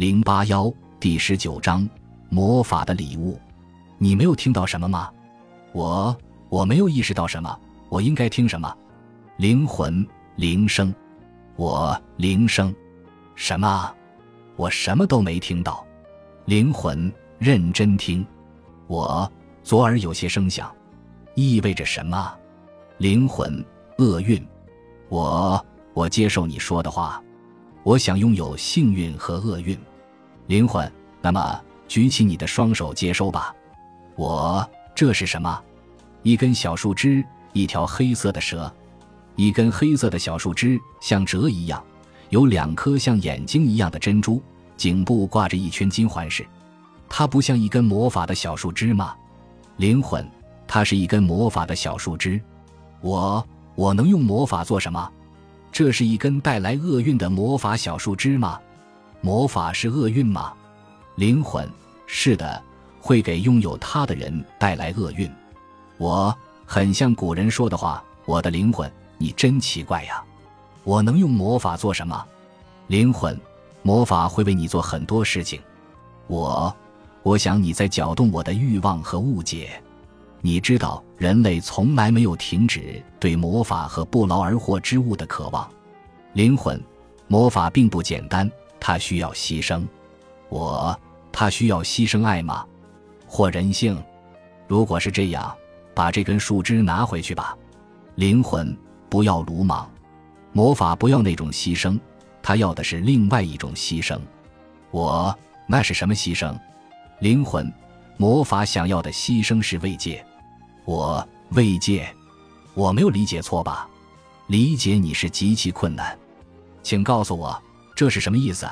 零八幺第十九章魔法的礼物。你没有听到什么吗？我我没有意识到什么。我应该听什么？灵魂铃声。我铃声。什么？我什么都没听到。灵魂认真听。我左耳有些声响，意味着什么？灵魂厄运。我我接受你说的话。我想拥有幸运和厄运。灵魂，那么举起你的双手接收吧。我这是什么？一根小树枝，一条黑色的蛇，一根黑色的小树枝像蛇一样，有两颗像眼睛一样的珍珠，颈部挂着一圈金环饰。它不像一根魔法的小树枝吗？灵魂，它是一根魔法的小树枝。我我能用魔法做什么？这是一根带来厄运的魔法小树枝吗？魔法是厄运吗？灵魂是的，会给拥有它的人带来厄运。我很像古人说的话：“我的灵魂，你真奇怪呀！”我能用魔法做什么？灵魂，魔法会为你做很多事情。我，我想你在搅动我的欲望和误解。你知道，人类从来没有停止对魔法和不劳而获之物的渴望。灵魂，魔法并不简单。他需要牺牲，我他需要牺牲爱吗？或人性？如果是这样，把这根树枝拿回去吧。灵魂，不要鲁莽。魔法不要那种牺牲，他要的是另外一种牺牲。我那是什么牺牲？灵魂，魔法想要的牺牲是慰藉。我慰藉，我没有理解错吧？理解你是极其困难，请告诉我。这是什么意思？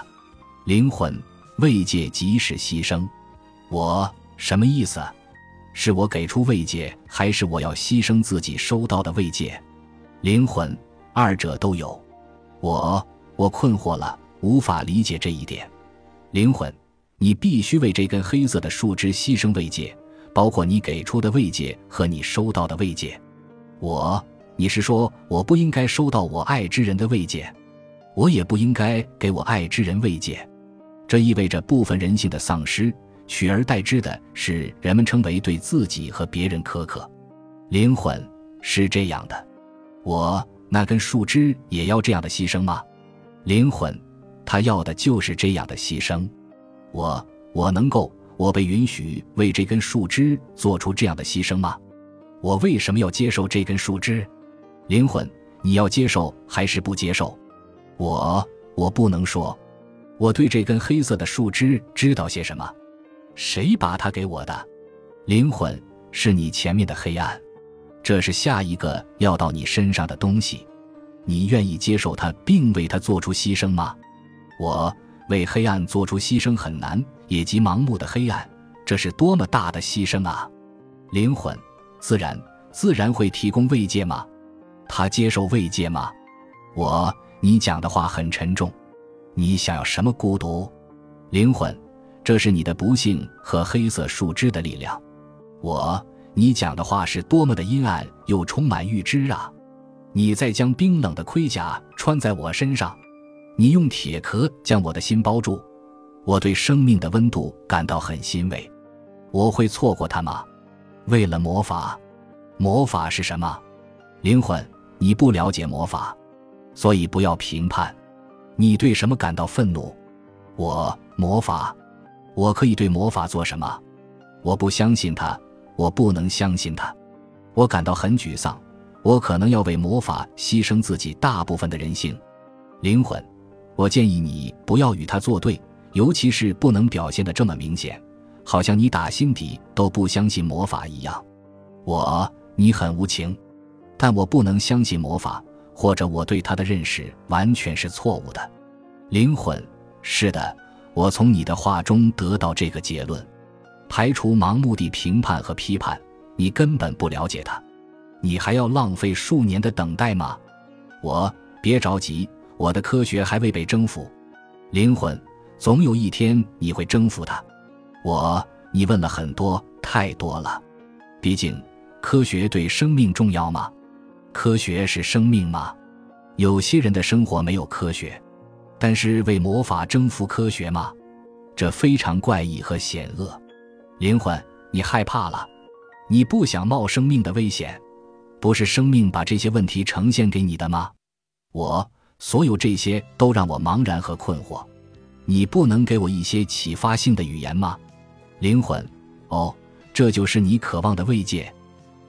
灵魂慰藉即是牺牲，我什么意思？是我给出慰藉，还是我要牺牲自己收到的慰藉？灵魂二者都有。我我困惑了，无法理解这一点。灵魂，你必须为这根黑色的树枝牺牲慰藉，包括你给出的慰藉和你收到的慰藉。我，你是说我不应该收到我爱之人的慰藉？我也不应该给我爱之人慰藉，这意味着部分人性的丧失，取而代之的是人们称为对自己和别人苛刻。灵魂是这样的，我那根树枝也要这样的牺牲吗？灵魂，他要的就是这样的牺牲。我我能够，我被允许为这根树枝做出这样的牺牲吗？我为什么要接受这根树枝？灵魂，你要接受还是不接受？我我不能说，我对这根黑色的树枝知道些什么？谁把它给我的？灵魂是你前面的黑暗，这是下一个要到你身上的东西。你愿意接受它，并为它做出牺牲吗？我为黑暗做出牺牲很难，也即盲目的黑暗，这是多么大的牺牲啊！灵魂自然自然会提供慰藉吗？他接受慰藉吗？我。你讲的话很沉重，你想要什么孤独？灵魂，这是你的不幸和黑色树枝的力量。我，你讲的话是多么的阴暗又充满预知啊！你在将冰冷的盔甲穿在我身上，你用铁壳将我的心包住。我对生命的温度感到很欣慰。我会错过它吗？为了魔法，魔法是什么？灵魂，你不了解魔法。所以不要评判，你对什么感到愤怒？我魔法，我可以对魔法做什么？我不相信它，我不能相信它。我感到很沮丧，我可能要为魔法牺牲自己大部分的人性、灵魂。我建议你不要与他作对，尤其是不能表现的这么明显，好像你打心底都不相信魔法一样。我，你很无情，但我不能相信魔法。或者我对他的认识完全是错误的，灵魂是的，我从你的话中得到这个结论，排除盲目的评判和批判，你根本不了解他，你还要浪费数年的等待吗？我别着急，我的科学还未被征服，灵魂总有一天你会征服他。我，你问了很多，太多了，毕竟科学对生命重要吗？科学是生命吗？有些人的生活没有科学，但是为魔法征服科学吗？这非常怪异和险恶。灵魂，你害怕了？你不想冒生命的危险？不是生命把这些问题呈现给你的吗？我，所有这些都让我茫然和困惑。你不能给我一些启发性的语言吗？灵魂，哦，这就是你渴望的慰藉。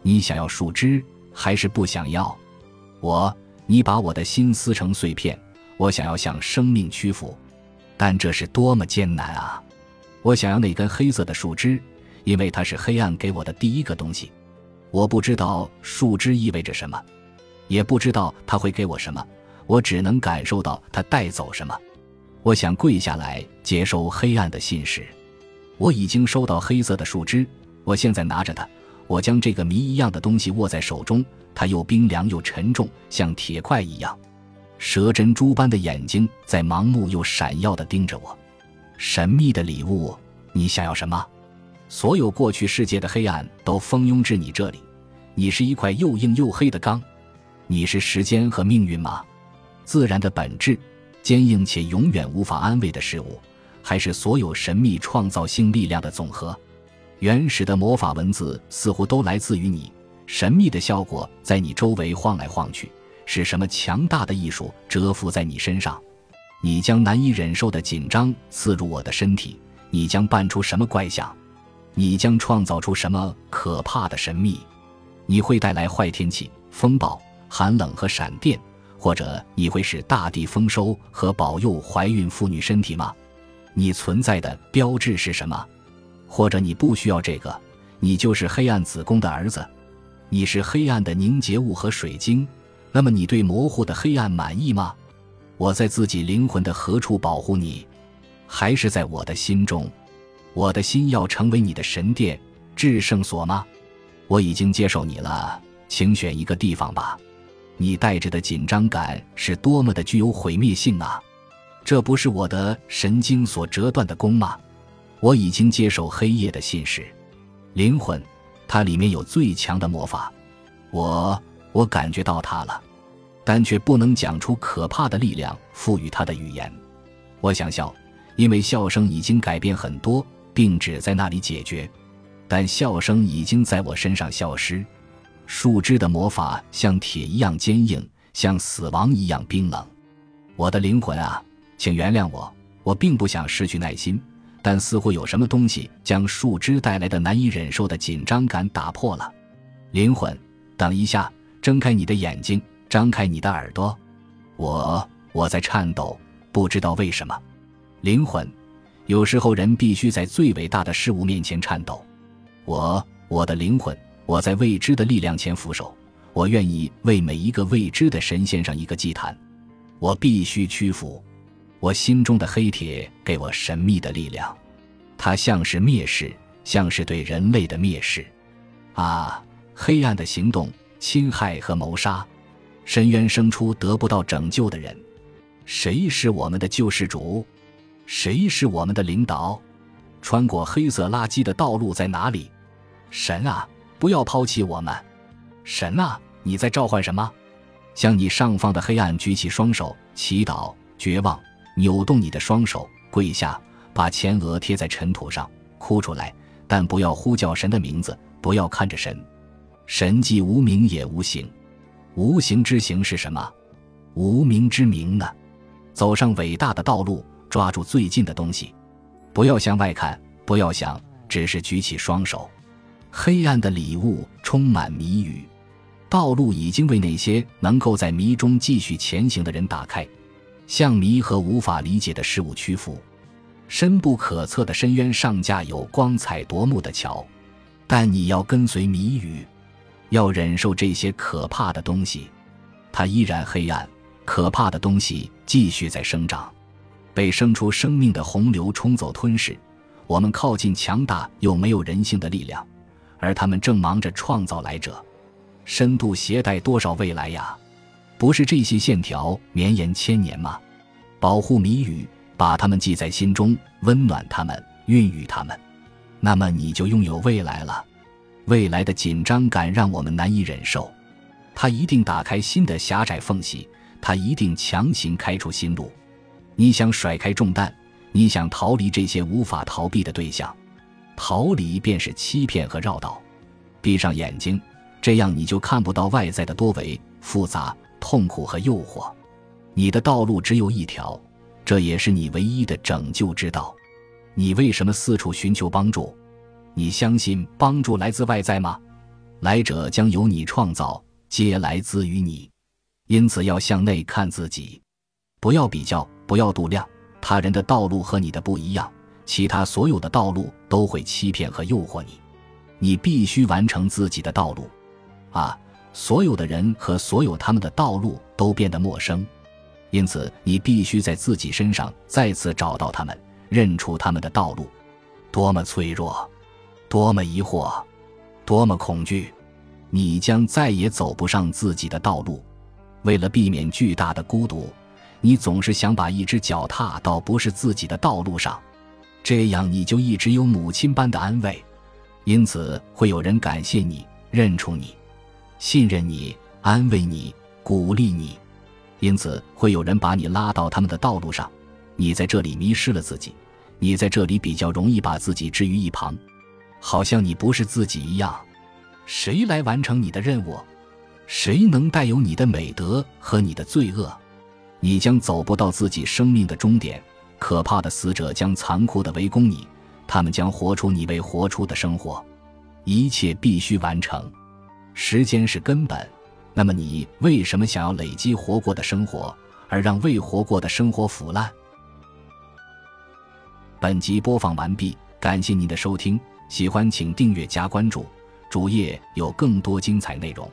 你想要树枝，还是不想要？我，你把我的心撕成碎片，我想要向生命屈服，但这是多么艰难啊！我想要那根黑色的树枝，因为它是黑暗给我的第一个东西。我不知道树枝意味着什么，也不知道它会给我什么，我只能感受到它带走什么。我想跪下来接受黑暗的信使。我已经收到黑色的树枝，我现在拿着它。我将这个谜一样的东西握在手中，它又冰凉又沉重，像铁块一样。蛇珍珠般的眼睛在盲目又闪耀地盯着我。神秘的礼物，你想要什么？所有过去世界的黑暗都蜂拥至你这里。你是一块又硬又黑的钢。你是时间和命运吗？自然的本质。坚硬且永远无法安慰的事物，还是所有神秘创造性力量的总和？原始的魔法文字似乎都来自于你。神秘的效果在你周围晃来晃去，是什么强大的艺术蛰伏在你身上？你将难以忍受的紧张刺入我的身体。你将扮出什么怪象？你将创造出什么可怕的神秘？你会带来坏天气、风暴、寒冷和闪电。或者你会使大地丰收和保佑怀孕妇女身体吗？你存在的标志是什么？或者你不需要这个，你就是黑暗子宫的儿子，你是黑暗的凝结物和水晶。那么你对模糊的黑暗满意吗？我在自己灵魂的何处保护你？还是在我的心中？我的心要成为你的神殿、至圣所吗？我已经接受你了，请选一个地方吧。你带着的紧张感是多么的具有毁灭性啊！这不是我的神经所折断的弓吗？我已经接受黑夜的信使，灵魂，它里面有最强的魔法，我我感觉到它了，但却不能讲出可怕的力量赋予它的语言。我想笑，因为笑声已经改变很多，并只在那里解决，但笑声已经在我身上消失。树枝的魔法像铁一样坚硬，像死亡一样冰冷。我的灵魂啊，请原谅我，我并不想失去耐心，但似乎有什么东西将树枝带来的难以忍受的紧张感打破了。灵魂，等一下，睁开你的眼睛，张开你的耳朵。我我在颤抖，不知道为什么。灵魂，有时候人必须在最伟大的事物面前颤抖。我我的灵魂。我在未知的力量前俯首，我愿意为每一个未知的神献上一个祭坛，我必须屈服。我心中的黑铁给我神秘的力量，它像是蔑视，像是对人类的蔑视。啊，黑暗的行动、侵害和谋杀，深渊生出得不到拯救的人。谁是我们的救世主？谁是我们的领导？穿过黑色垃圾的道路在哪里？神啊！不要抛弃我们，神啊！你在召唤什么？向你上方的黑暗举起双手，祈祷、绝望，扭动你的双手，跪下，把前额贴在尘土上，哭出来，但不要呼叫神的名字，不要看着神。神既无名也无形，无形之形是什么？无名之名呢？走上伟大的道路，抓住最近的东西，不要向外看，不要想，只是举起双手。黑暗的礼物充满谜语，道路已经为那些能够在谜中继续前行的人打开，向谜和无法理解的事物屈服。深不可测的深渊上架有光彩夺目的桥，但你要跟随谜语，要忍受这些可怕的东西。它依然黑暗，可怕的东西继续在生长，被生出生命的洪流冲走吞噬。我们靠近强大又没有人性的力量。而他们正忙着创造来者，深度携带多少未来呀？不是这些线条绵延千年吗？保护谜语，把它们记在心中，温暖它们，孕育它们，那么你就拥有未来了。未来的紧张感让我们难以忍受，它一定打开新的狭窄缝隙，它一定强行开出新路。你想甩开重担，你想逃离这些无法逃避的对象，逃离便是欺骗和绕道。闭上眼睛，这样你就看不到外在的多维、复杂、痛苦和诱惑。你的道路只有一条，这也是你唯一的拯救之道。你为什么四处寻求帮助？你相信帮助来自外在吗？来者将由你创造，皆来自于你。因此要向内看自己，不要比较，不要度量。他人的道路和你的不一样，其他所有的道路都会欺骗和诱惑你。你必须完成自己的道路。啊，所有的人和所有他们的道路都变得陌生，因此你必须在自己身上再次找到他们。认出他们的道路，多么脆弱，多么疑惑，多么恐惧！你将再也走不上自己的道路。为了避免巨大的孤独，你总是想把一只脚踏到不是自己的道路上，这样你就一直有母亲般的安慰。因此，会有人感谢你、认出你、信任你、安慰你、鼓励你。因此，会有人把你拉到他们的道路上。你在这里迷失了自己，你在这里比较容易把自己置于一旁，好像你不是自己一样。谁来完成你的任务？谁能带有你的美德和你的罪恶？你将走不到自己生命的终点。可怕的死者将残酷地围攻你，他们将活出你未活出的生活。一切必须完成，时间是根本。那么你为什么想要累积活过的生活，而让未活过的生活腐烂？本集播放完毕，感谢您的收听，喜欢请订阅加关注，主页有更多精彩内容。